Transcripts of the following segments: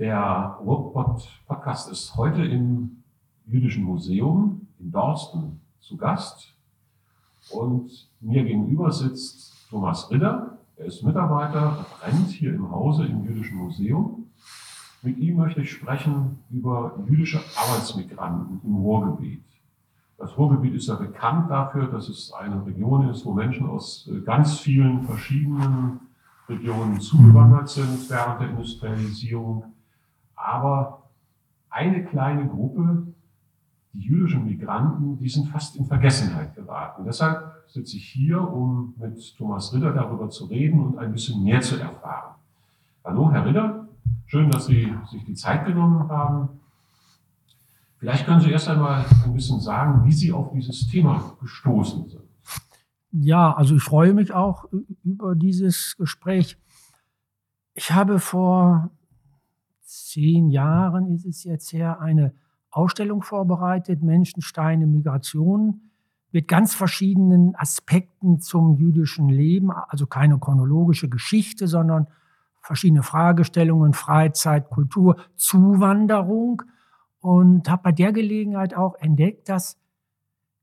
Der Ruhrpott-Podcast ist heute im Jüdischen Museum in Dorsten zu Gast. Und mir gegenüber sitzt Thomas Ridder. Er ist Mitarbeiter, Referent hier im Hause im Jüdischen Museum. Mit ihm möchte ich sprechen über jüdische Arbeitsmigranten im Ruhrgebiet. Das Ruhrgebiet ist ja bekannt dafür, dass es eine Region ist, wo Menschen aus äh, ganz vielen verschiedenen Regionen zugewandert sind während der Industrialisierung. Aber eine kleine Gruppe, die jüdischen Migranten, die sind fast in Vergessenheit geraten. Deshalb sitze ich hier, um mit Thomas Ritter darüber zu reden und ein bisschen mehr zu erfahren. Hallo, Herr Ritter. Schön, dass Sie sich die Zeit genommen haben. Vielleicht können Sie erst einmal ein bisschen sagen, wie Sie auf dieses Thema gestoßen sind. Ja, also ich freue mich auch über dieses Gespräch. Ich habe vor zehn Jahren, ist es jetzt her, eine Ausstellung vorbereitet, Menschensteine, Migration, mit ganz verschiedenen Aspekten zum jüdischen Leben, also keine chronologische Geschichte, sondern verschiedene Fragestellungen, Freizeit, Kultur, Zuwanderung und habe bei der Gelegenheit auch entdeckt, dass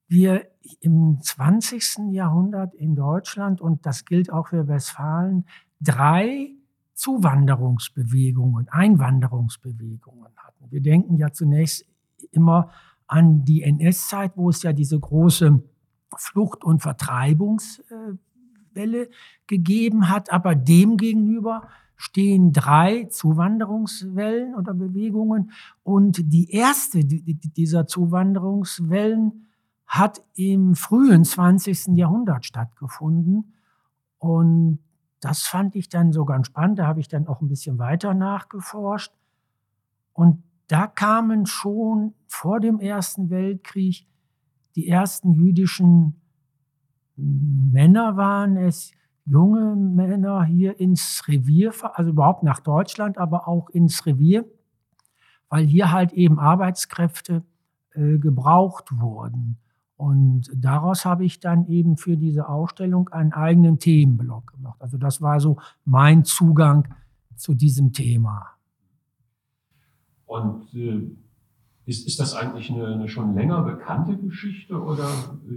wir im 20. Jahrhundert in Deutschland, und das gilt auch für Westfalen, drei Zuwanderungsbewegungen, Einwanderungsbewegungen hatten. Wir denken ja zunächst immer an die NS-Zeit, wo es ja diese große Flucht- und Vertreibungswelle gegeben hat, aber demgegenüber stehen drei Zuwanderungswellen oder Bewegungen. Und die erste dieser Zuwanderungswellen hat im frühen 20. Jahrhundert stattgefunden. Und das fand ich dann so ganz spannend. Da habe ich dann auch ein bisschen weiter nachgeforscht. Und da kamen schon vor dem Ersten Weltkrieg die ersten jüdischen Männer waren es, junge Männer hier ins Revier, also überhaupt nach Deutschland, aber auch ins Revier, weil hier halt eben Arbeitskräfte äh, gebraucht wurden. Und daraus habe ich dann eben für diese Ausstellung einen eigenen Themenblock gemacht. Also das war so mein Zugang zu diesem Thema. Und äh, ist, ist das eigentlich eine, eine, schon länger bekannte Geschichte oder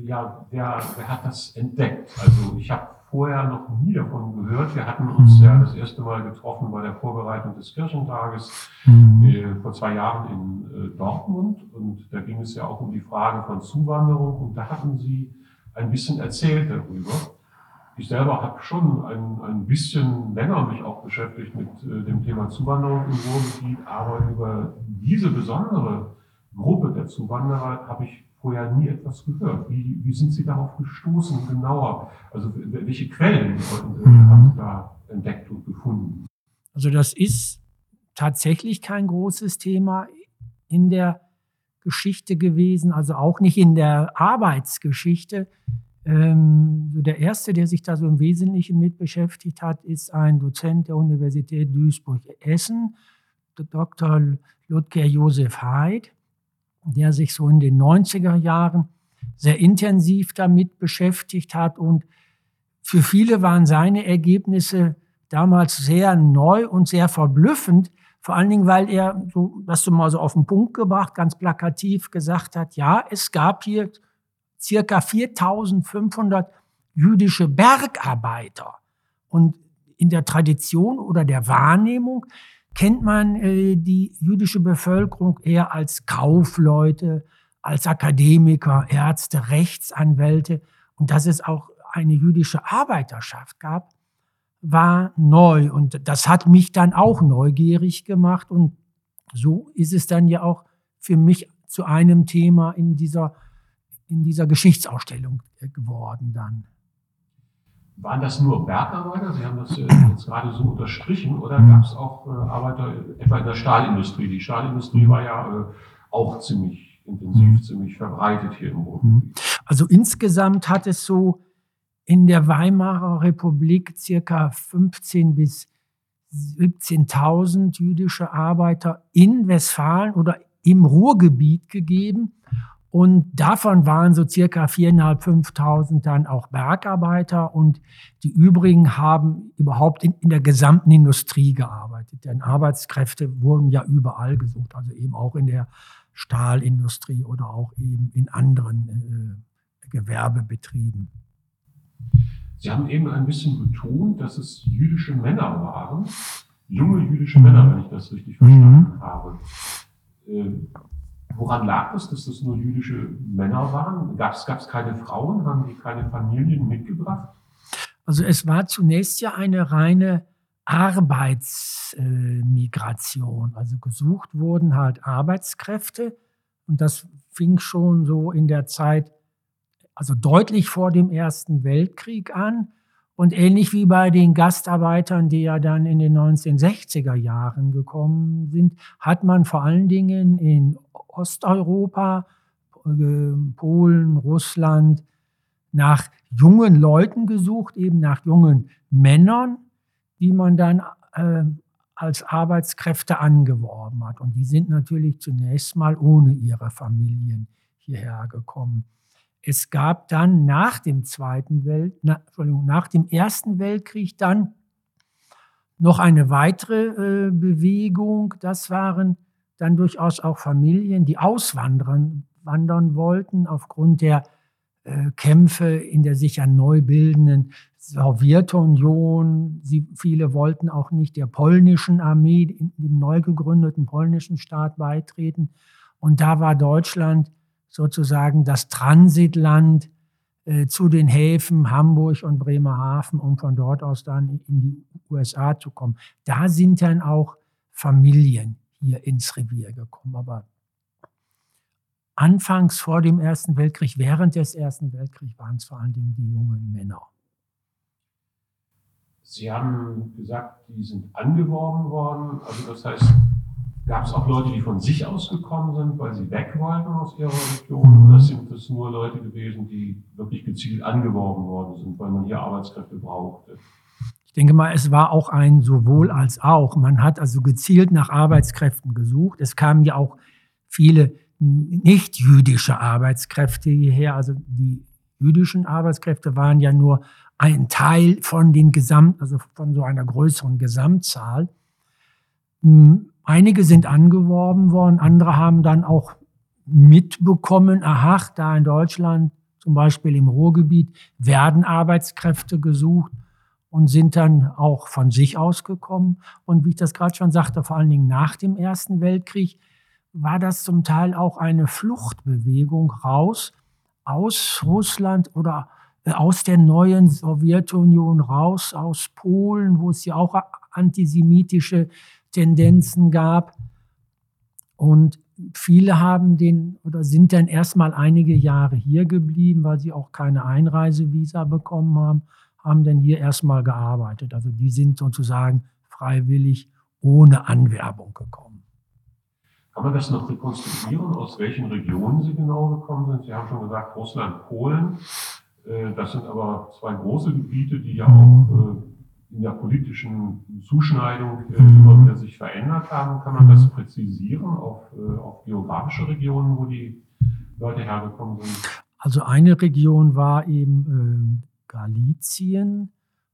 ja, wer, wer hat das entdeckt? Also ich habe vorher noch nie davon gehört. Wir hatten uns mhm. ja das erste Mal getroffen bei der Vorbereitung des Kirchentages mhm. äh, vor zwei Jahren in äh, Dortmund. Und da ging es ja auch um die Frage von Zuwanderung. Und da hatten Sie ein bisschen erzählt darüber. Ich selber habe schon ein, ein bisschen länger mich auch beschäftigt mit äh, dem Thema Zuwanderung im Ruhrgebiet, aber über diese besondere Gruppe der Zuwanderer habe ich vorher nie etwas gehört. Wie, wie sind Sie darauf gestoßen, genauer? Also welche Quellen mhm. haben Sie da entdeckt und gefunden? Also das ist tatsächlich kein großes Thema in der Geschichte gewesen, also auch nicht in der Arbeitsgeschichte. Ähm, der erste, der sich da so im Wesentlichen mit beschäftigt hat, ist ein Dozent der Universität Duisburg-Essen, Dr. Ludger Josef Heid der sich so in den 90er Jahren sehr intensiv damit beschäftigt hat. Und für viele waren seine Ergebnisse damals sehr neu und sehr verblüffend. Vor allen Dingen, weil er, so, das du mal so auf den Punkt gebracht, ganz plakativ gesagt hat, ja, es gab hier circa 4500 jüdische Bergarbeiter. Und in der Tradition oder der Wahrnehmung kennt man äh, die jüdische Bevölkerung eher als Kaufleute, als Akademiker, Ärzte, Rechtsanwälte. Und dass es auch eine jüdische Arbeiterschaft gab, war neu. Und das hat mich dann auch neugierig gemacht. Und so ist es dann ja auch für mich zu einem Thema in dieser, in dieser Geschichtsausstellung geworden dann. Waren das nur Bergarbeiter? Sie haben das äh, jetzt gerade so unterstrichen. Oder gab es auch äh, Arbeiter etwa in der Stahlindustrie? Die Stahlindustrie war ja äh, auch ziemlich intensiv, mhm. ziemlich verbreitet hier im Ruhrgebiet. Mhm. Also insgesamt hat es so in der Weimarer Republik circa 15 bis 17.000 jüdische Arbeiter in Westfalen oder im Ruhrgebiet gegeben. Und davon waren so circa 4.500, 5.000 dann auch Bergarbeiter und die übrigen haben überhaupt in, in, der gesamten Industrie gearbeitet. Denn Arbeitskräfte wurden ja überall gesucht, also eben auch in der Stahlindustrie oder auch eben in anderen äh, Gewerbebetrieben. Sie haben eben ein bisschen betont, dass es jüdische Männer waren, junge jüdische Männer, wenn ich das richtig verstanden mhm. habe. Äh, woran lag das, dass das nur jüdische Männer waren? Gab es keine Frauen? Haben die keine Familien mitgebracht? Also es war zunächst ja eine reine Arbeitsmigration. Äh, also gesucht wurden halt Arbeitskräfte und das fing schon so in der Zeit also deutlich vor dem Ersten Weltkrieg an. Und ähnlich wie bei den Gastarbeitern, die ja dann in den 1960er Jahren gekommen sind, hat man vor allen Dingen in Osteuropa, äh, Polen, Russland, nach jungen Leuten gesucht, eben nach jungen Männern, die man dann äh, als Arbeitskräfte angeworben hat. Und die sind natürlich zunächst mal ohne ihre Familien hierher gekommen. Es gab dann nach dem Zweiten Welt, na, Entschuldigung, nach dem Ersten Weltkrieg dann noch eine weitere äh, Bewegung. Das waren dann durchaus auch Familien, die auswandern wandern wollten aufgrund der äh, Kämpfe in der sich ja neu bildenden Sowjetunion. Sie, viele wollten auch nicht der polnischen Armee, dem neu gegründeten polnischen Staat beitreten. Und da war Deutschland sozusagen das Transitland äh, zu den Häfen Hamburg und Bremerhaven, um von dort aus dann in die USA zu kommen. Da sind dann auch Familien hier ins Revier gekommen. Aber anfangs vor dem Ersten Weltkrieg, während des Ersten Weltkriegs waren es vor allen Dingen die jungen Männer. Sie haben gesagt, die sind angeworben worden. Also das heißt, Gab es auch Leute, die von sich aus gekommen sind, weil sie weg wollten aus ihrer Region? Oder sind das nur Leute gewesen, die wirklich gezielt angeworben worden sind, weil man hier Arbeitskräfte brauchte? Ich denke mal, es war auch ein sowohl als auch. Man hat also gezielt nach Arbeitskräften gesucht. Es kamen ja auch viele nicht jüdische Arbeitskräfte hierher. Also die jüdischen Arbeitskräfte waren ja nur ein Teil von den Gesamt, also von so einer größeren Gesamtzahl. Hm, Einige sind angeworben worden, andere haben dann auch mitbekommen, aha, da in Deutschland, zum Beispiel im Ruhrgebiet, werden Arbeitskräfte gesucht und sind dann auch von sich aus gekommen. Und wie ich das gerade schon sagte, vor allen Dingen nach dem Ersten Weltkrieg, war das zum Teil auch eine Fluchtbewegung raus aus Russland oder äh, aus der neuen Sowjetunion raus, aus Polen, wo es ja auch antisemitische Tendenzen gab. Und viele haben den oder sind dann erstmal einige Jahre hier geblieben, weil sie auch keine Einreisevisa bekommen haben, haben dann hier erstmal gearbeitet. Also die sind sozusagen freiwillig ohne Anwerbung gekommen. Kann man das noch rekonstruieren, aus welchen Regionen Sie genau gekommen sind? Sie haben schon gesagt, Russland, Polen. Äh, das sind aber zwei große Gebiete, die ja auch äh, in der politischen Zuschneidung äh, mhm. immer wieder sich verändert haben. Kann man das präzisieren auf, äh, auf geografische Regionen, wo die Leute hergekommen sind? Also eine Region war eben äh, Galizien,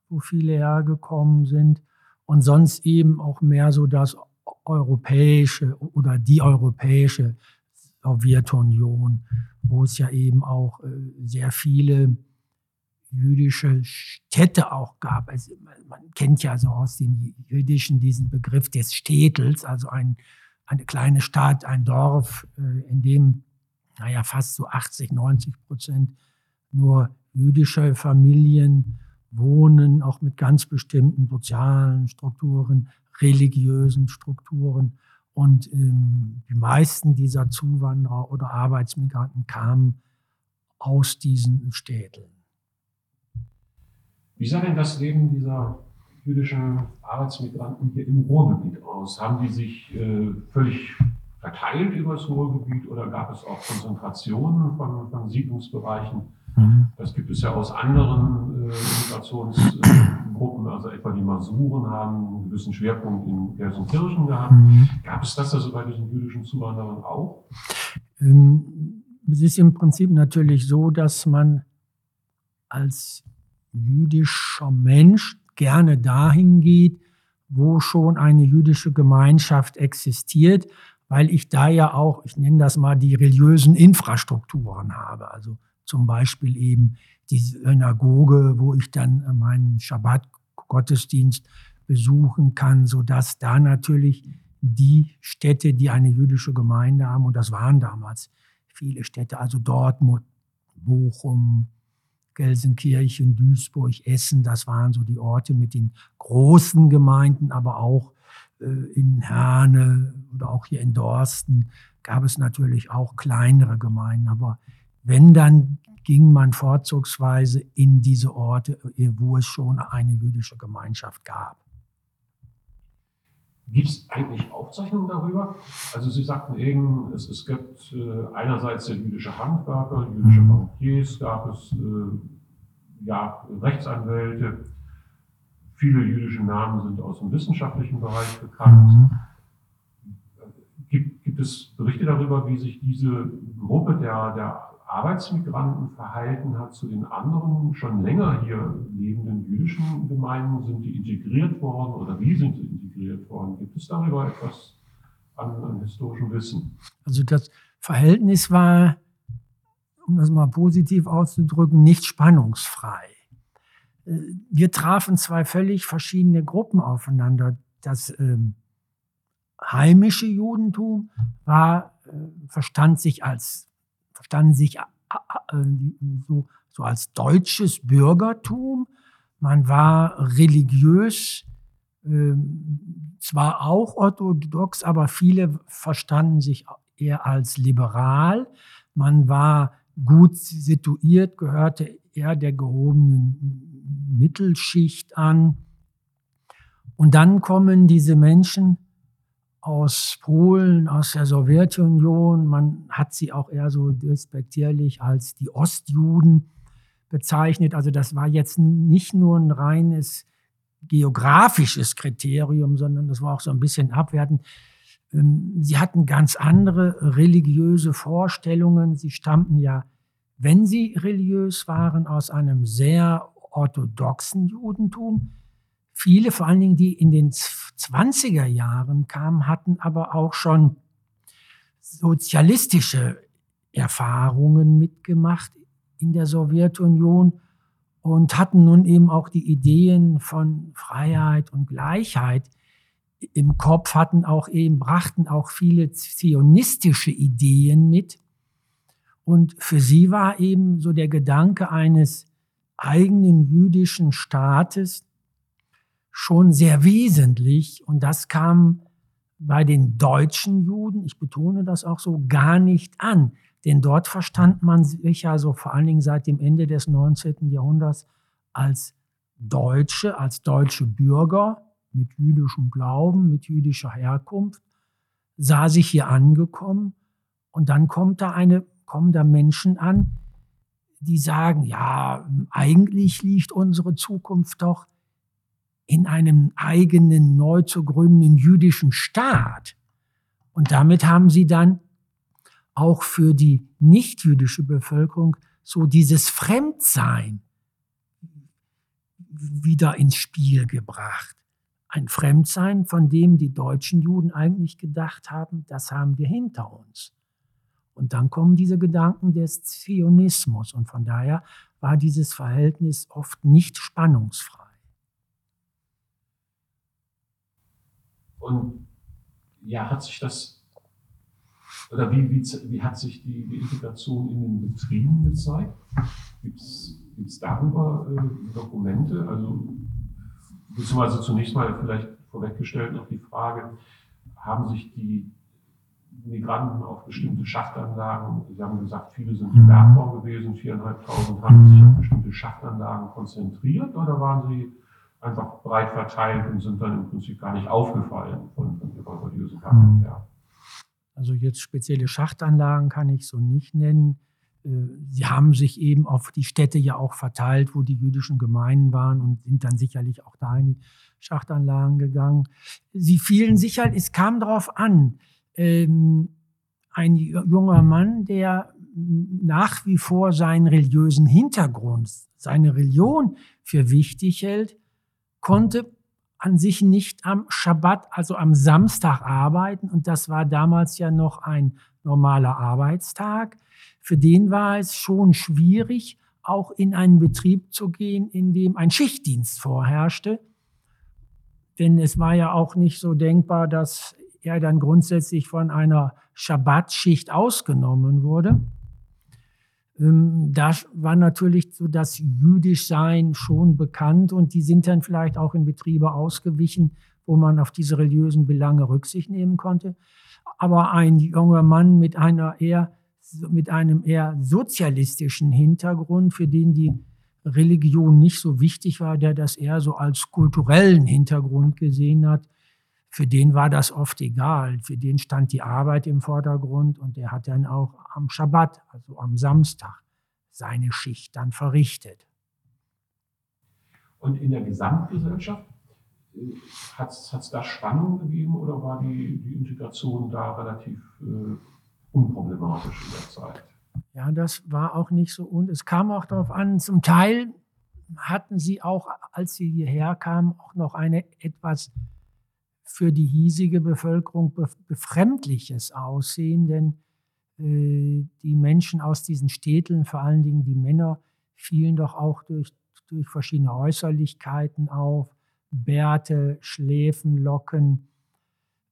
wo viele hergekommen sind. Und sonst eben auch mehr so das europäische oder die europäische Sowjetunion, wo es ja eben auch äh, sehr viele jüdische Städte auch gab. Also man kennt ja so aus dem Jüdischen diesen Begriff des Städtels, also ein, eine kleine Stadt, ein Dorf, äh, in dem, naja, fast so 80, 90 Prozent nur jüdische Familien wohnen, auch mit ganz bestimmten sozialen Strukturen, religiösen Strukturen. Und ähm, die meisten dieser Zuwanderer oder Arbeitsmigranten kamen aus diesen Städten. Wie sah denn das Leben dieser jüdischen Arbeitsmigranten hier im Ruhrgebiet aus? Haben die sich äh, völlig verteilt über das Ruhrgebiet oder gab es auch Konzentrationen von, von Siedlungsbereichen? Mhm. Das gibt es ja aus anderen äh, Migrationsgruppen, also etwa die Masuren haben einen gewissen Schwerpunkt in Gelsenkirchen gehabt. Mhm. Gab es das also bei diesen jüdischen Zuwanderern auch? Ähm, es ist im Prinzip natürlich so, dass man als jüdischer Mensch gerne dahin geht, wo schon eine jüdische Gemeinschaft existiert, weil ich da ja auch, ich nenne das mal, die religiösen Infrastrukturen habe. Also zum Beispiel eben die Synagoge, wo ich dann meinen Schabbat-Gottesdienst besuchen kann, sodass da natürlich die Städte, die eine jüdische Gemeinde haben, und das waren damals viele Städte, also Dortmund, Bochum, Gelsenkirchen, Duisburg, Essen, das waren so die Orte mit den großen Gemeinden, aber auch äh, in Herne oder auch hier in Dorsten gab es natürlich auch kleinere Gemeinden. Aber wenn, dann ging man vorzugsweise in diese Orte, wo es schon eine jüdische Gemeinschaft gab. Gibt es eigentlich Aufzeichnungen darüber? Also Sie sagten eben, es, es gibt äh, einerseits der jüdische Handwerker, jüdische mhm. Bankiers, gab es äh, ja, Rechtsanwälte. Viele jüdische Namen sind aus dem wissenschaftlichen Bereich bekannt. Mhm. Gibt, gibt es Berichte darüber, wie sich diese Gruppe der, der Arbeitsmigranten verhalten hat zu den anderen schon länger hier lebenden jüdischen Gemeinden? Sind die integriert worden oder wie sind sie integriert worden? Gibt es darüber etwas an, an historischem Wissen? Also das Verhältnis war, um das mal positiv auszudrücken, nicht spannungsfrei. Äh, wir trafen zwei völlig verschiedene Gruppen aufeinander. Das ähm, heimische Judentum war, äh, verstand sich als verstanden sich äh, so, so als deutsches Bürgertum. Man war religiös, zwar auch orthodox, aber viele verstanden sich eher als liberal. Man war gut situiert, gehörte eher der gehobenen Mittelschicht an. Und dann kommen diese Menschen aus Polen, aus der Sowjetunion. Man hat sie auch eher so despektierlich als die Ostjuden bezeichnet. Also das war jetzt nicht nur ein reines geografisches Kriterium, sondern das war auch so ein bisschen abwertend. Ähm, sie hatten ganz andere religiöse Vorstellungen. Sie stammten ja, wenn sie religiös waren, aus einem sehr orthodoxen Judentum. Viele, vor allen Dingen die in den 20er Jahren kamen, hatten aber auch schon sozialistische Erfahrungen mitgemacht in der Sowjetunion und hatten nun eben auch die Ideen von Freiheit und Gleichheit im Kopf, hatten auch eben, brachten auch viele zionistische Ideen mit. Und für sie war eben so der Gedanke eines eigenen jüdischen Staates, schon sehr wesentlich und das kam bei den deutschen Juden, ich betone das auch so, gar nicht an. Denn dort verstand man sich ja so vor allen Dingen seit dem Ende des 19. Jahrhunderts als Deutsche, als deutsche Bürger mit jüdischem Glauben, mit jüdischer Herkunft, sah sich hier angekommen und dann kommt da eine, kommen da Menschen an, die sagen, ja, eigentlich liegt unsere Zukunft doch in einem eigenen neu zu gründenden jüdischen Staat. Und damit haben sie dann auch für die nichtjüdische Bevölkerung so dieses Fremdsein wieder ins Spiel gebracht. Ein Fremdsein, von dem die deutschen Juden eigentlich gedacht haben, das haben wir hinter uns. Und dann kommen diese Gedanken des Zionismus. Und von daher war dieses Verhältnis oft nicht spannungsfrei. Und ja, hat sich das, oder wie, wie, wie hat sich die, die Integration in den Betrieben gezeigt? Gibt es darüber äh, Dokumente? Also, beziehungsweise zunächst mal vielleicht vorweggestellt noch die Frage, haben sich die Migranten auf bestimmte Schachtanlagen, Sie haben gesagt, viele sind im Bergbau gewesen, viereinhalbtausend, haben sich auf bestimmte Schachtanlagen konzentriert oder waren sie einfach breit verteilt und sind dann im Prinzip gar nicht aufgefallen von, von ihrer religiösen Herkunft her. Also jetzt spezielle Schachtanlagen kann ich so nicht nennen. Äh, sie haben sich eben auf die Städte ja auch verteilt, wo die jüdischen Gemeinden waren und sind dann sicherlich auch da in die Schachtanlagen gegangen. Sie fielen sicher, es kam darauf an. Ähm, ein junger Mann, der nach wie vor seinen religiösen Hintergrund, seine Religion für wichtig hält, konnte an sich nicht am Schabbat, also am Samstag arbeiten. Und das war damals ja noch ein normaler Arbeitstag. Für den war es schon schwierig, auch in einen Betrieb zu gehen, in dem ein Schichtdienst vorherrschte. Denn es war ja auch nicht so denkbar, dass er dann grundsätzlich von einer Schabbatschicht ausgenommen wurde. Ähm, da war natürlich so das Jüdischsein schon bekannt und die sind dann vielleicht auch in Betriebe ausgewichen, wo man auf diese religiösen Belange Rücksicht nehmen konnte. Aber ein junger Mann mit einer eher mit einem eher sozialistischen Hintergrund, für den die Religion nicht so wichtig war, der das eher so als kulturellen Hintergrund gesehen hat, für den war das oft egal. Für den stand die Arbeit im Vordergrund und der hat dann auch am Schabbat, also am Samstag, seine Schicht dann verrichtet. Und in der Gesamtgesellschaft äh, hat es da Spannung gegeben oder war die, die Integration da relativ äh, unproblematisch in der Zeit? Ja, das war auch nicht so. Und es kam auch darauf an, zum Teil hatten sie auch, als sie hierher kamen, auch noch eine etwas für die hiesige Bevölkerung befremdliches Aussehen, denn äh, die Menschen aus diesen Städten, vor allen Dingen die Männer, fielen doch auch durch, durch verschiedene Äußerlichkeiten auf, Bärte, Schläfen, Locken,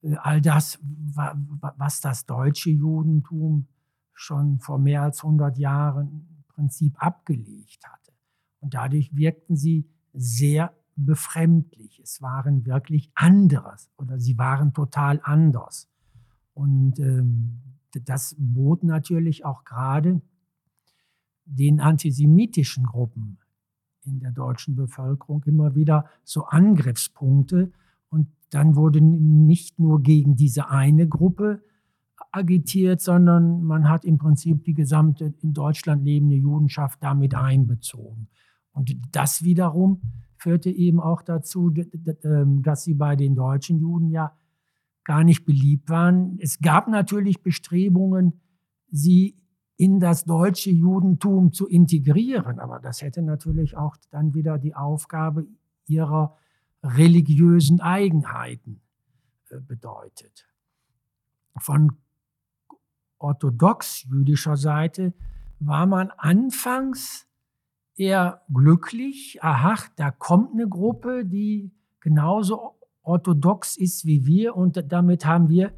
äh, all das, was das deutsche Judentum schon vor mehr als 100 Jahren im Prinzip abgelegt hatte. Und dadurch wirkten sie sehr befremdlich. Es waren wirklich anderes oder sie waren total anders. Und ähm, das bot natürlich auch gerade den antisemitischen Gruppen in der deutschen Bevölkerung immer wieder so Angriffspunkte. Und dann wurde nicht nur gegen diese eine Gruppe agitiert, sondern man hat im Prinzip die gesamte in Deutschland lebende Judenschaft damit einbezogen. Und das wiederum führte eben auch dazu, ähm, dass sie bei den deutschen Juden ja gar nicht beliebt waren. Es gab natürlich Bestrebungen, sie in das deutsche Judentum zu integrieren, aber das hätte natürlich auch dann wieder die Aufgabe ihrer religiösen Eigenheiten äh, bedeutet. Von orthodox jüdischer Seite war man anfangs eher glücklich, aha, da kommt eine Gruppe, die genauso orthodox ist wie wir und damit haben wir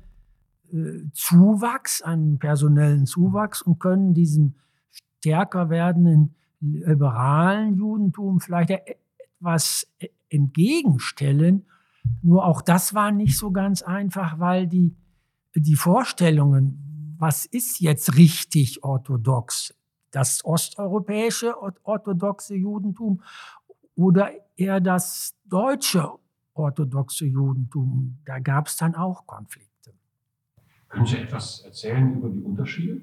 äh, Zuwachs, einen personellen Zuwachs und können diesem stärker werdenden liberalen Judentum vielleicht etwas entgegenstellen. Nur auch das war nicht so ganz einfach, weil die, die Vorstellungen, was ist jetzt richtig orthodox, das osteuropäische orthodoxe Judentum oder eher das deutsche orthodoxe Judentum. Da gab es dann auch Konflikte. Können Sie etwas erzählen über die Unterschiede?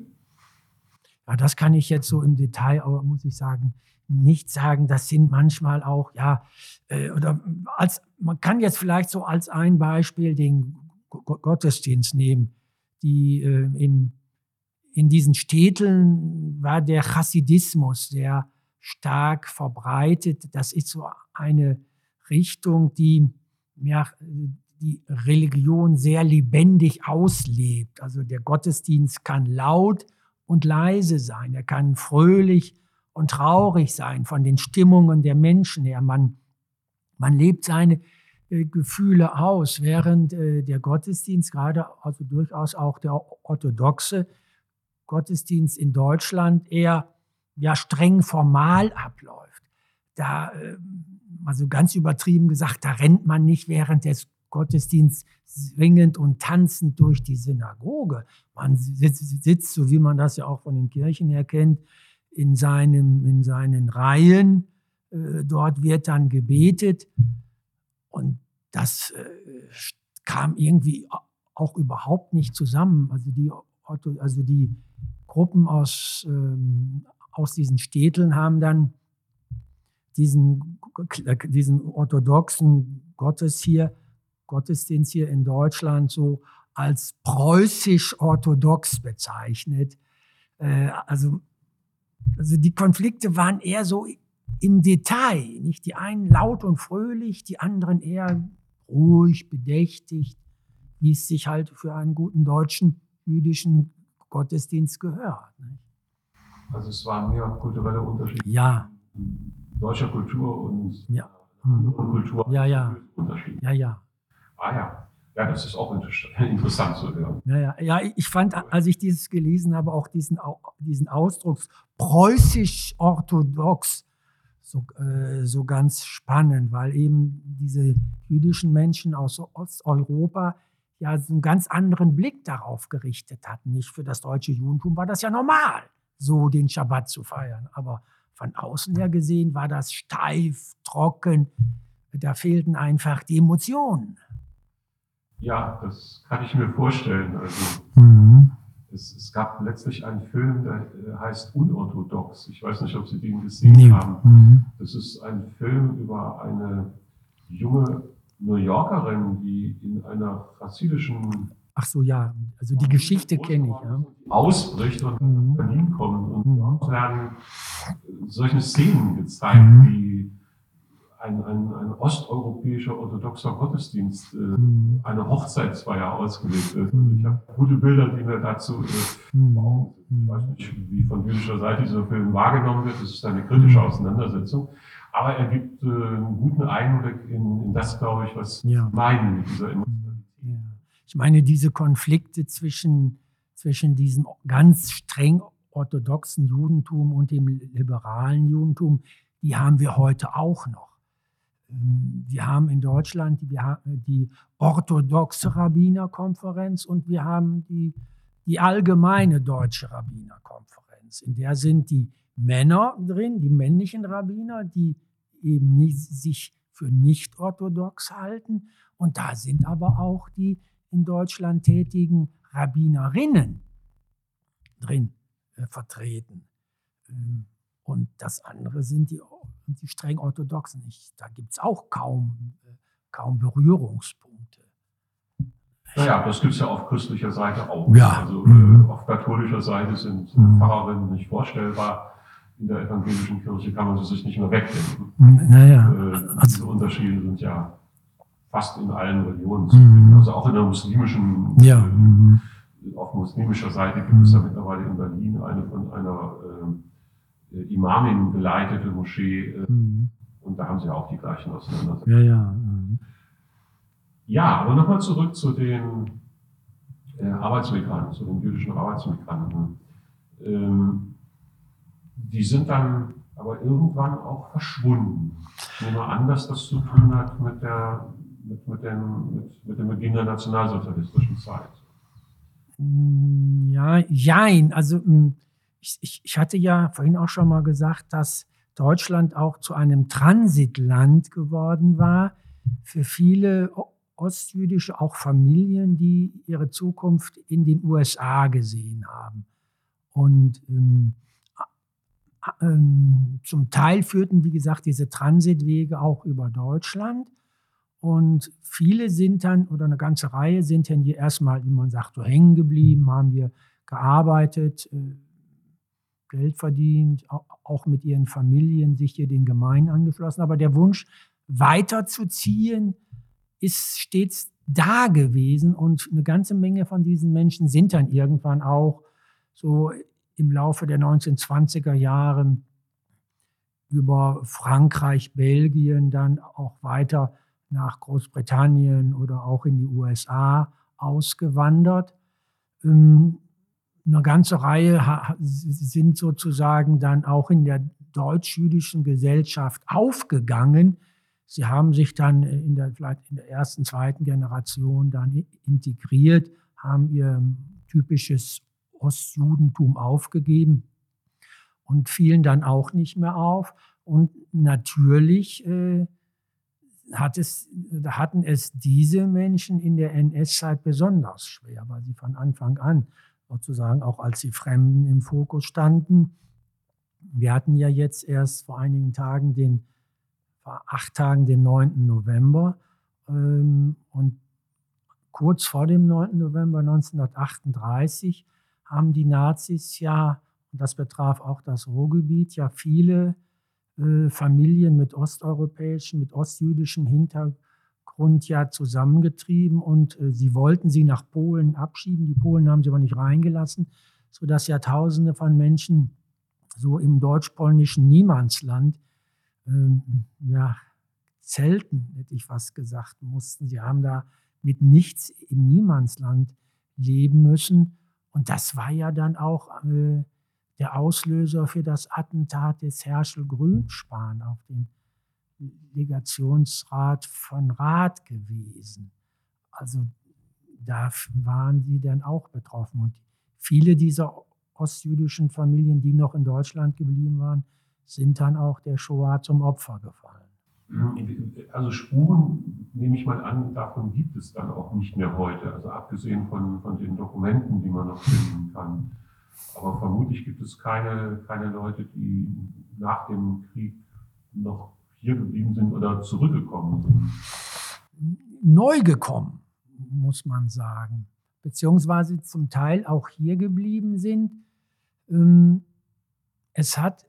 Ja, das kann ich jetzt so im Detail, aber muss ich sagen, nicht sagen. Das sind manchmal auch, ja, äh, oder als, man kann jetzt vielleicht so als ein Beispiel den Gottesdienst nehmen, die äh, im in diesen Städten war der Chassidismus sehr stark verbreitet. Das ist so eine Richtung, die ja, die Religion sehr lebendig auslebt. Also der Gottesdienst kann laut und leise sein. Er kann fröhlich und traurig sein von den Stimmungen der Menschen her. Man, man lebt seine äh, Gefühle aus, während äh, der Gottesdienst, gerade also durchaus auch der orthodoxe, Gottesdienst in Deutschland eher ja, streng formal abläuft. Da, also ganz übertrieben gesagt, da rennt man nicht während des Gottesdienstes swingend und tanzend durch die Synagoge. Man sitzt, sitzt, so wie man das ja auch von den Kirchen her kennt, in, seinem, in seinen Reihen. Äh, dort wird dann gebetet. Und das äh, kam irgendwie auch überhaupt nicht zusammen. Also die, also die Gruppen aus, ähm, aus diesen Städten haben dann diesen, diesen orthodoxen Gottes hier, Gottesdienst hier in Deutschland so als preußisch-orthodox bezeichnet. Äh, also, also die Konflikte waren eher so im Detail, nicht die einen laut und fröhlich, die anderen eher ruhig, bedächtig, wie es sich halt für einen guten deutschen jüdischen Gottesdienst gehört. Also es waren mehr kulturelle Unterschiede. Ja. Deutscher Kultur und ja. anderen Kultur. Ja, ja. Unterschiede. Ja, ja. Ah ja. Ja, das ist auch interessant zu hören. Ja, ja. ja, ich fand, als ich dieses gelesen habe, auch diesen, diesen Ausdruck preußisch-orthodox so, äh, so ganz spannend, weil eben diese jüdischen Menschen aus Osteuropa ja einen ganz anderen Blick darauf gerichtet hatten. Nicht für das deutsche Judentum war das ja normal, so den Schabbat zu feiern. Aber von außen her gesehen war das steif, trocken. Da fehlten einfach die Emotionen. Ja, das kann ich mir vorstellen. Also, mhm. es, es, gab letztlich einen Film, der heißt Unorthodox. Ich weiß nicht, ob Sie den gesehen nee. haben. Mhm. Das ist ein Film über eine junge New Yorkerin, die in einer chassidischen Ach so, ja, also die Geschichte kenne ich. Ja. Ausbricht und mhm. nach Berlin kommt und mhm. dort werden solche Szenen gezeigt, mhm. wie ein, ein, ein osteuropäischer orthodoxer Gottesdienst, äh, mhm. eine Hochzeitsfeier ausgelegt wird. Mhm. Ich habe gute Bilder, die mir dazu äh, mhm. Ich weiß nicht, wie von jüdischer Seite dieser Film wahrgenommen wird. Das ist eine kritische mhm. Auseinandersetzung. Aber er gibt äh, einen guten Einblick in, in das, glaube ich, was ja. meinen mit dieser Emotionalität. Ja. Ich meine, diese Konflikte zwischen, zwischen diesem ganz streng orthodoxen Judentum und dem liberalen Judentum, die haben wir heute auch noch. Ähm, wir haben in Deutschland die, die orthodoxe Rabbinerkonferenz und wir haben die, die allgemeine deutsche Rabbinerkonferenz. In der sind die Männer drin, die männlichen Rabbiner, die eben nicht, sich für nicht orthodox halten. Und da sind aber auch die in Deutschland tätigen Rabbinerinnen drin äh, vertreten. Ähm, und das andere sind die die streng orthodoxen. Ich, da gibt es auch kaum, äh, kaum Berührungspunkte. Naja, das gibt es ja auf christlicher Seite auch. Ja. Also äh, auf katholischer Seite sind mhm. Pfarrerinnen nicht vorstellbar. In der evangelischen Kirche kann man sie sich nicht mehr wegdenken. Mhm. Naja. Äh, also, diese Unterschiede sind ja fast in allen Religionen zu finden. Mhm. Also auch in der muslimischen, ja. Äh, auf muslimischer Seite gibt es ja mittlerweile in Berlin eine von einer äh, äh, Imamin geleitete Moschee. Äh, mhm. Und da haben sie auch die gleichen Auseinandersetzungen. Ja, ja. Mhm. Ja, aber nochmal zurück zu den äh, Arbeitsmigranten, zu den jüdischen Arbeitsmigranten. Ähm, die sind dann aber irgendwann auch verschwunden. Ich nehme an, dass das zu tun hat mit, der, mit, mit, dem, mit, mit dem Beginn der nationalsozialistischen Zeit. Ja, jein. Also ich, ich, ich hatte ja vorhin auch schon mal gesagt, dass Deutschland auch zu einem Transitland geworden war für viele ostjüdische, auch Familien, die ihre Zukunft in den USA gesehen haben. Und ähm, ähm, zum Teil führten, wie gesagt, diese Transitwege auch über Deutschland. Und viele sind dann, oder eine ganze Reihe sind dann hier erstmal, wie man sagt, so hängen geblieben, haben hier gearbeitet, äh, Geld verdient, auch mit ihren Familien sich hier den Gemeinden angeschlossen. Aber der Wunsch, weiterzuziehen, ist stets da gewesen. Und eine ganze Menge von diesen Menschen sind dann irgendwann auch so im Laufe der 1920er Jahre über Frankreich, Belgien, dann auch weiter nach Großbritannien oder auch in die USA ausgewandert. Ähm, eine ganze Reihe sind sozusagen dann auch in der deutsch-jüdischen Gesellschaft aufgegangen. Sie haben sich dann in der, vielleicht in der ersten, zweiten Generation dann integriert, haben ihr typisches Ostjudentum aufgegeben und fielen dann auch nicht mehr auf. Und natürlich äh, hat es, hatten es diese Menschen in der NS-Zeit besonders schwer, weil sie von Anfang an sozusagen auch als die Fremden im Fokus standen. Wir hatten ja jetzt erst vor einigen Tagen den, vor acht Tagen den 9. November ähm, und kurz vor dem 9. November 1938 haben die Nazis ja und das betraf auch das Ruhrgebiet, ja viele äh, Familien mit osteuropäischem, mit ostjüdischem Hintergrund ja zusammengetrieben und äh, sie wollten sie nach Polen abschieben. Die Polen haben sie aber nicht reingelassen, sodass ja Tausende von Menschen so im deutsch-polnischen Niemandsland ähm, ja, zelten, hätte ich fast gesagt, mussten. Sie haben da mit nichts im Niemandsland leben müssen. Und das war ja dann auch äh, der Auslöser für das Attentat des Herschel Grünspan auf den Legationsrat von Rath gewesen. Also da waren sie dann auch betroffen. Und viele dieser ostjüdischen Familien, die noch in Deutschland geblieben waren, sind dann auch der Shoah zum Opfer gefallen. Also Spuren, nehme ich mal an, davon gibt es dann auch nicht mehr heute. Also abgesehen von, von den Dokumenten, die man noch finden kann. Aber vermutlich gibt es keine, keine Leute, die nach dem Krieg noch hier geblieben sind oder zurückgekommen sind. Neu gekommen, muss man sagen. Beziehungsweise zum Teil auch hier geblieben sind. Ähm, es, hat,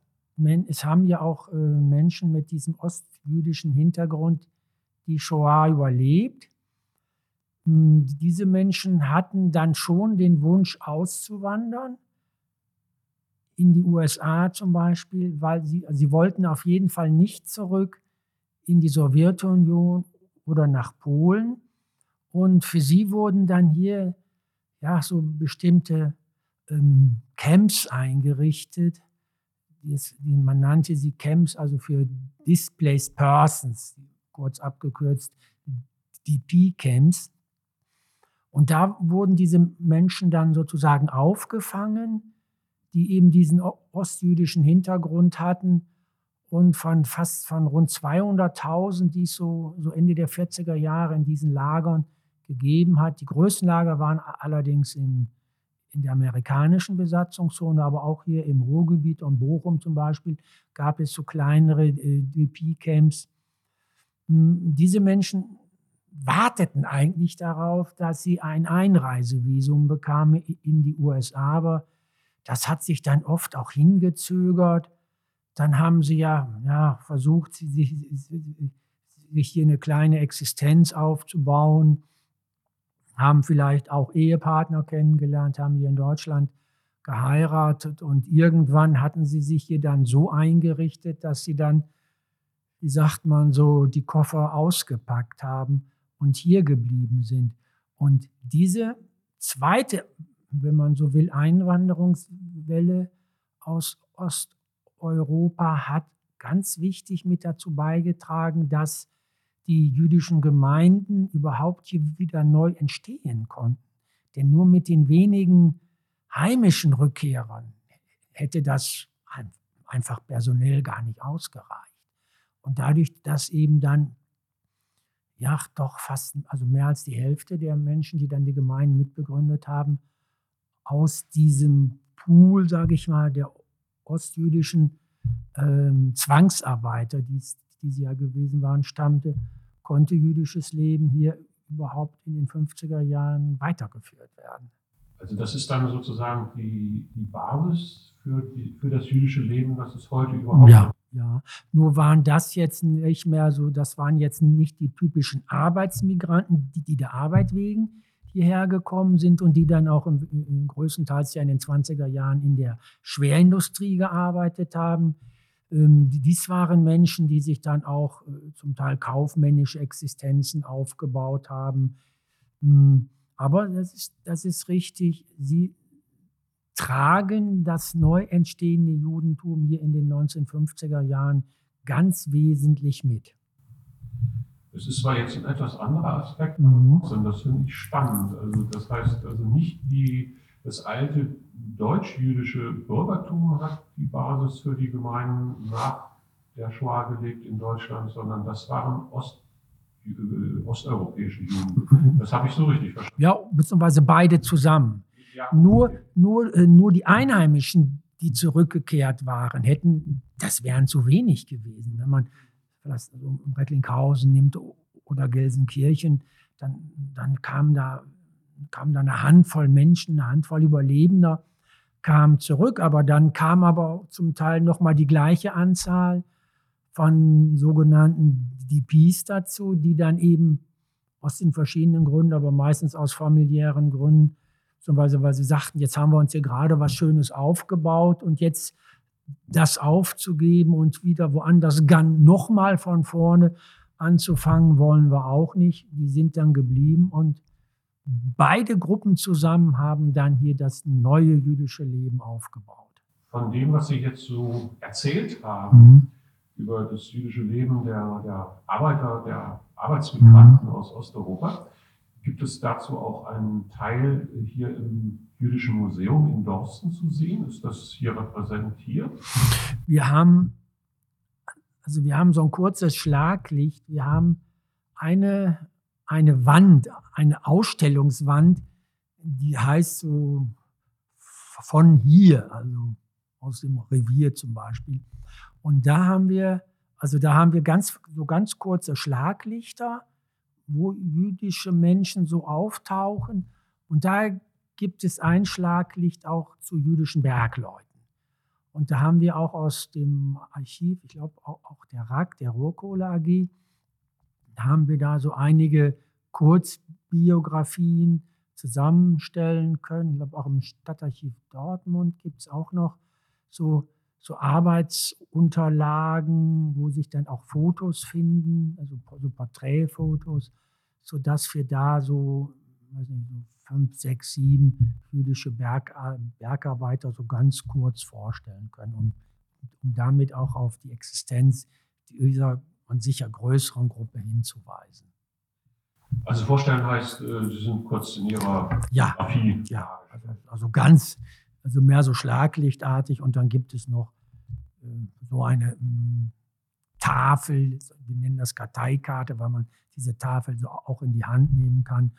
es haben ja auch äh, Menschen mit diesem ostjüdischen Hintergrund die Shoah überlebt. Hm, diese Menschen hatten dann schon den Wunsch auszuwandern in die USA zum Beispiel, weil sie, sie wollten auf jeden Fall nicht zurück in die Sowjetunion oder nach Polen. Und für sie wurden dann hier ja so bestimmte ähm, Camps eingerichtet. Das, die, man nannte sie Camps, also für Displaced Persons, kurz abgekürzt DP-Camps. Und da wurden diese Menschen dann sozusagen aufgefangen die eben diesen ostjüdischen Hintergrund hatten und von fast von rund 200.000, die es so, so Ende der 40er Jahre in diesen Lagern gegeben hat. Die größten Lager waren allerdings in, in der amerikanischen Besatzungszone, aber auch hier im Ruhrgebiet und Bochum zum Beispiel gab es so kleinere äh, DP-Camps. Diese Menschen warteten eigentlich darauf, dass sie ein Einreisevisum bekamen in die USA, aber das hat sich dann oft auch hingezögert. Dann haben sie ja, ja versucht, sich, sich hier eine kleine Existenz aufzubauen, haben vielleicht auch Ehepartner kennengelernt, haben hier in Deutschland geheiratet und irgendwann hatten sie sich hier dann so eingerichtet, dass sie dann, wie sagt man so, die Koffer ausgepackt haben und hier geblieben sind. Und diese zweite wenn man so will, Einwanderungswelle aus Osteuropa hat ganz wichtig mit dazu beigetragen, dass die jüdischen Gemeinden überhaupt hier wieder neu entstehen konnten. Denn nur mit den wenigen heimischen Rückkehrern hätte das einfach personell gar nicht ausgereicht. Und dadurch, dass eben dann ja doch fast, also mehr als die Hälfte der Menschen, die dann die Gemeinden mitbegründet haben, aus diesem Pool, sage ich mal, der ostjüdischen ähm, Zwangsarbeiter, die, die sie ja gewesen waren, stammte, konnte jüdisches Leben hier überhaupt in den 50er Jahren weitergeführt werden. Also das ist dann sozusagen die, die Basis für, die, für das jüdische Leben, das es heute überhaupt ja, ja, nur waren das jetzt nicht mehr so, das waren jetzt nicht die typischen Arbeitsmigranten, die, die der Arbeit wegen hierher gekommen sind und die dann auch im, im größtenteils ja in den 20er Jahren in der Schwerindustrie gearbeitet haben. Ähm, dies waren Menschen, die sich dann auch äh, zum Teil kaufmännische Existenzen aufgebaut haben. Hm, aber das ist, das ist richtig, sie tragen das neu entstehende Judentum hier in den 1950er Jahren ganz wesentlich mit. Es ist zwar jetzt ein etwas anderer Aspekt, mhm. sondern das finde ich spannend. Also das heißt also nicht die, das alte deutsch-jüdische Bürgertum hat die Basis für die Gemeinden nach der Shoah gelegt in Deutschland, sondern das waren Ost, äh, osteuropäische Juden. Das habe ich so richtig verstanden. Ja, beziehungsweise beide zusammen. Nur, nur, äh, nur die Einheimischen, die zurückgekehrt waren, hätten, das wären zu wenig gewesen. Wenn man vielleicht Recklinghausen nimmt oder Gelsenkirchen, dann, dann kam, da, kam da eine Handvoll Menschen, eine Handvoll Überlebender. kamen zurück, aber dann kam aber zum Teil nochmal die gleiche Anzahl von sogenannten DPs dazu, die dann eben aus den verschiedenen Gründen, aber meistens aus familiären Gründen, zum Beispiel, weil sie sagten, jetzt haben wir uns hier gerade was Schönes aufgebaut und jetzt das aufzugeben und wieder woanders nochmal von vorne anzufangen, wollen wir auch nicht. Die sind dann geblieben und beide Gruppen zusammen haben dann hier das neue jüdische Leben aufgebaut. Von dem, was Sie jetzt so erzählt haben, mhm. über das jüdische Leben der, der Arbeiter, der Arbeitsmigranten mhm. aus Osteuropa, gibt es dazu auch einen Teil hier im Jüdischen Museum in Dorsten zu sehen? Ist das hier repräsentiert? Wir haben, also wir haben so ein kurzes Schlaglicht. Wir haben eine eine Wand, eine Ausstellungswand, die heißt so von hier, also aus dem Revier zum Beispiel. Und da haben wir, also da haben wir ganz, so ganz kurze Schlaglichter, wo jüdische Menschen so auftauchen. Und da gibt es ein Schlaglicht auch zu jüdischen Bergleuten. Und da haben wir auch aus dem Archiv, ich glaube auch der RAG, der Rohrkohle AG, haben wir da so einige Kurzbiografien zusammenstellen können. Ich glaube, auch im Stadtarchiv Dortmund gibt es auch noch so, so Arbeitsunterlagen, wo sich dann auch Fotos finden, also so Porträtfotos, sodass wir da so, weiß nicht, so fünf, sechs, sieben jüdische Berg, Bergarbeiter so ganz kurz vorstellen können, um, um damit auch auf die Existenz dieser und sicher größeren Gruppe hinzuweisen. Also vorstellen heißt, äh, Sie sind kurz in Ihrer ja, Biografie. Ja, also, also ganz, also mehr so schlaglichtartig und dann gibt es noch äh, so eine hm, Tafel, wir nennen das Karteikarte, weil man diese Tafel so auch in die Hand nehmen kann.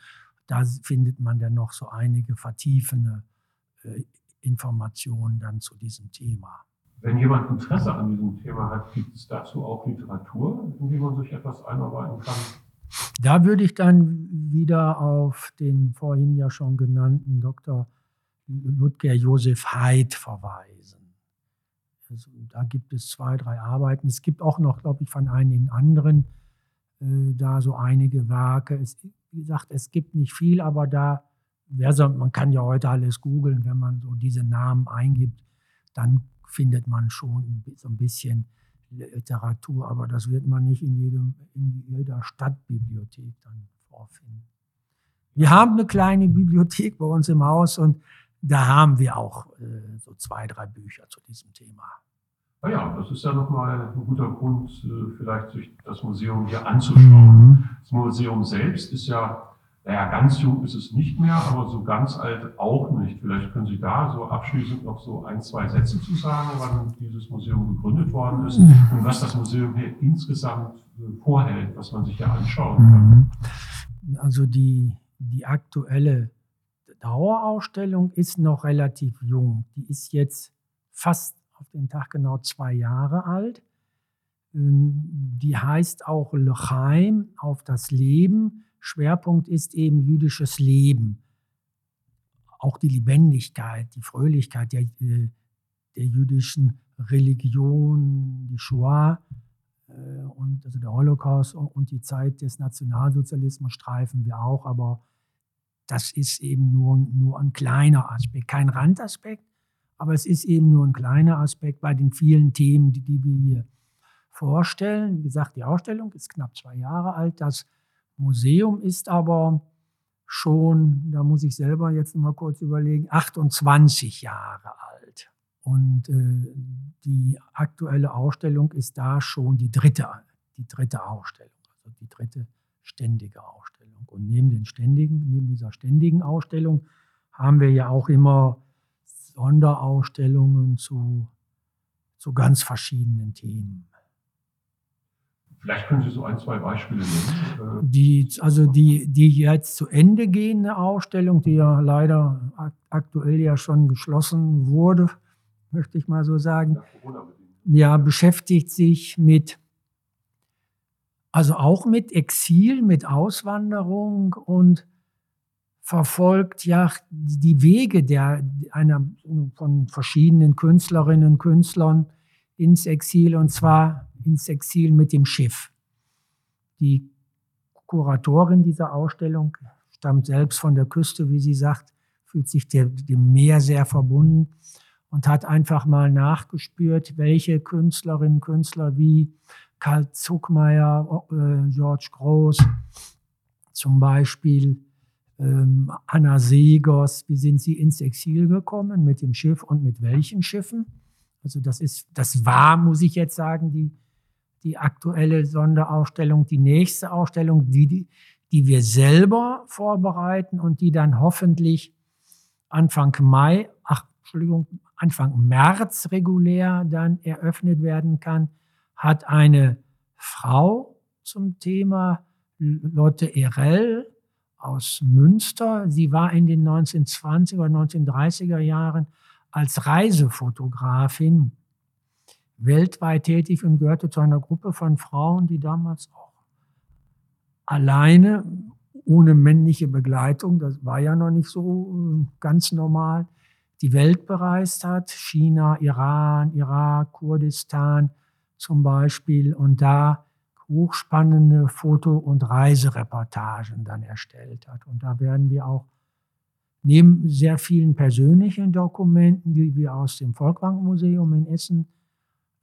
Da findet man dann noch so einige vertiefende äh, Informationen dann zu diesem Thema. Wenn jemand Interesse an diesem Thema hat, gibt es dazu auch Literatur, in die man sich etwas einarbeiten kann? Da würde ich dann wieder auf den vorhin ja schon genannten Dr. Ludger Josef Haidt verweisen. Also, da gibt es zwei, drei Arbeiten. Es gibt auch noch, glaube ich, von einigen anderen äh, da so einige Werke. Es, wie gesagt, es gibt nicht viel, aber da, so, man kann ja heute alles googeln, wenn man so diese Namen eingibt, dann findet man schon so ein bisschen Literatur, aber das wird man nicht in, jedem, in jeder Stadtbibliothek dann vorfinden. Wir haben eine kleine Bibliothek bei uns im Haus und da haben wir auch äh, so zwei, drei Bücher zu diesem Thema. Naja, das ist ja nochmal ein guter Grund, äh, vielleicht sich das Museum hier anzuschauen. Mhm. Das Museum selbst ist ja naja, ganz jung ist es nicht mehr, aber so ganz alt auch nicht. Vielleicht können Sie da so abschließend noch so ein, zwei Sätze zu sagen, wann dieses Museum gegründet worden ist mhm. und was das Museum hier insgesamt äh, vorhält, was man sich hier anschauen kann. Mhm. Also die, die aktuelle Dauerausstellung ist noch relativ jung. Die ist jetzt fast auf den Tag genau zwei Jahre alt. Ähm, die heißt auch Lechaim auf das Leben Schwerpunkt ist eben jüdisches Leben. Auch die Lebendigkeit, die Fröhlichkeit der, äh, der jüdischen Religion, die Shoah äh, und also der Holocaust und die Zeit des Nationalsozialismus streifen wir auch, aber das ist eben nur, nur ein kleiner Aspekt, kein Randaspekt, aber es ist eben nur ein kleiner Aspekt bei den vielen Themen, die, die wir hier vorstellen. Wie gesagt, die Ausstellung ist knapp zwei Jahre alt. Das Museum ist aber schon, da muss ich selber jetzt noch mal kurz überlegen, 28 Jahre alt. Und äh, die aktuelle Ausstellung ist da schon die dritte, die dritte Ausstellung, also die dritte ständige Ausstellung. Und neben den ständigen, neben dieser ständigen Ausstellung haben wir ja auch immer Sonderausstellungen zu, zu ganz verschiedenen Themen. Vielleicht können Sie so ein, zwei Beispiele nennen. Äh, die, also die, die jetzt zu Ende gehende Ausstellung, die ja leider aktuell ja schon geschlossen wurde, möchte ich mal so sagen, ja, beschäftigt sich mit, also auch mit Exil, mit Auswanderung und verfolgt ja die Wege der, einer von verschiedenen Künstlerinnen und Künstlern ins Exil und zwar ins Exil mit dem Schiff. Die Kuratorin dieser Ausstellung stammt selbst von der Küste, wie sie sagt, fühlt sich dem Meer sehr verbunden und hat einfach mal nachgespürt, welche Künstlerinnen und Künstler wie Karl Zuckmeier, äh, George Groß zum Beispiel, ähm, Anna Segers, wie sind sie ins Exil gekommen, mit dem Schiff und mit welchen Schiffen? Also das ist, das war, muss ich jetzt sagen, die, die aktuelle Sonderausstellung, die nächste Ausstellung, die, die, die wir selber vorbereiten und die dann hoffentlich Anfang Mai, ach, Entschuldigung, Anfang März regulär dann eröffnet werden kann, hat eine Frau zum Thema Lotte Erell aus Münster. Sie war in den 1920er oder 1930er Jahren als Reisefotografin weltweit tätig und gehörte zu einer Gruppe von Frauen, die damals auch alleine, ohne männliche Begleitung, das war ja noch nicht so äh, ganz normal, die Welt bereist hat. China, Iran, Irak, Kurdistan zum Beispiel. Und da hochspannende Foto- und Reisereportagen dann erstellt hat. Und da werden wir auch neben sehr vielen persönlichen Dokumenten, die wir aus dem Volkwang-Museum in Essen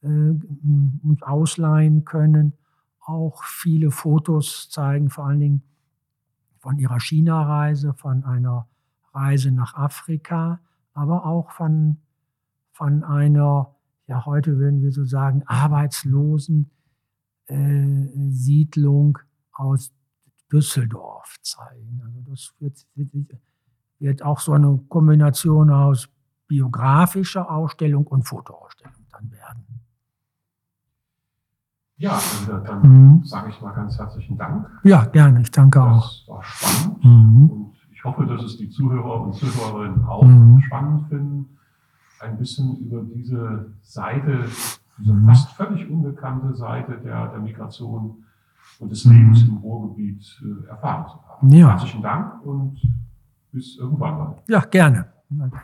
äh, uns ausleihen können, auch viele Fotos zeigen, vor allen Dingen von ihrer China-Reise, von einer Reise nach Afrika, aber auch von, von einer, ja heute würden wir so sagen, arbeitslosen äh, aus Düsseldorf zeigen. Also das wird, wird, wird auch so eine Kombination aus biografischer Ausstellung und Fotoausstellung dann werden. Ja, also dann mhm. sage ich mal ganz herzlichen Dank. Ja, gerne. Ich danke das auch. Das war spannend. Mhm. Und ich hoffe, dass es die Zuhörer und Zuhörerinnen auch mhm. spannend finden, ein bisschen über diese Seite, diese mhm. fast völlig unbekannte Seite der, der Migration und des Lebens mhm. im Ruhrgebiet äh, erfahren zu haben. Ja. Herzlichen Dank und bis irgendwann mal. Ja, gerne. Danke.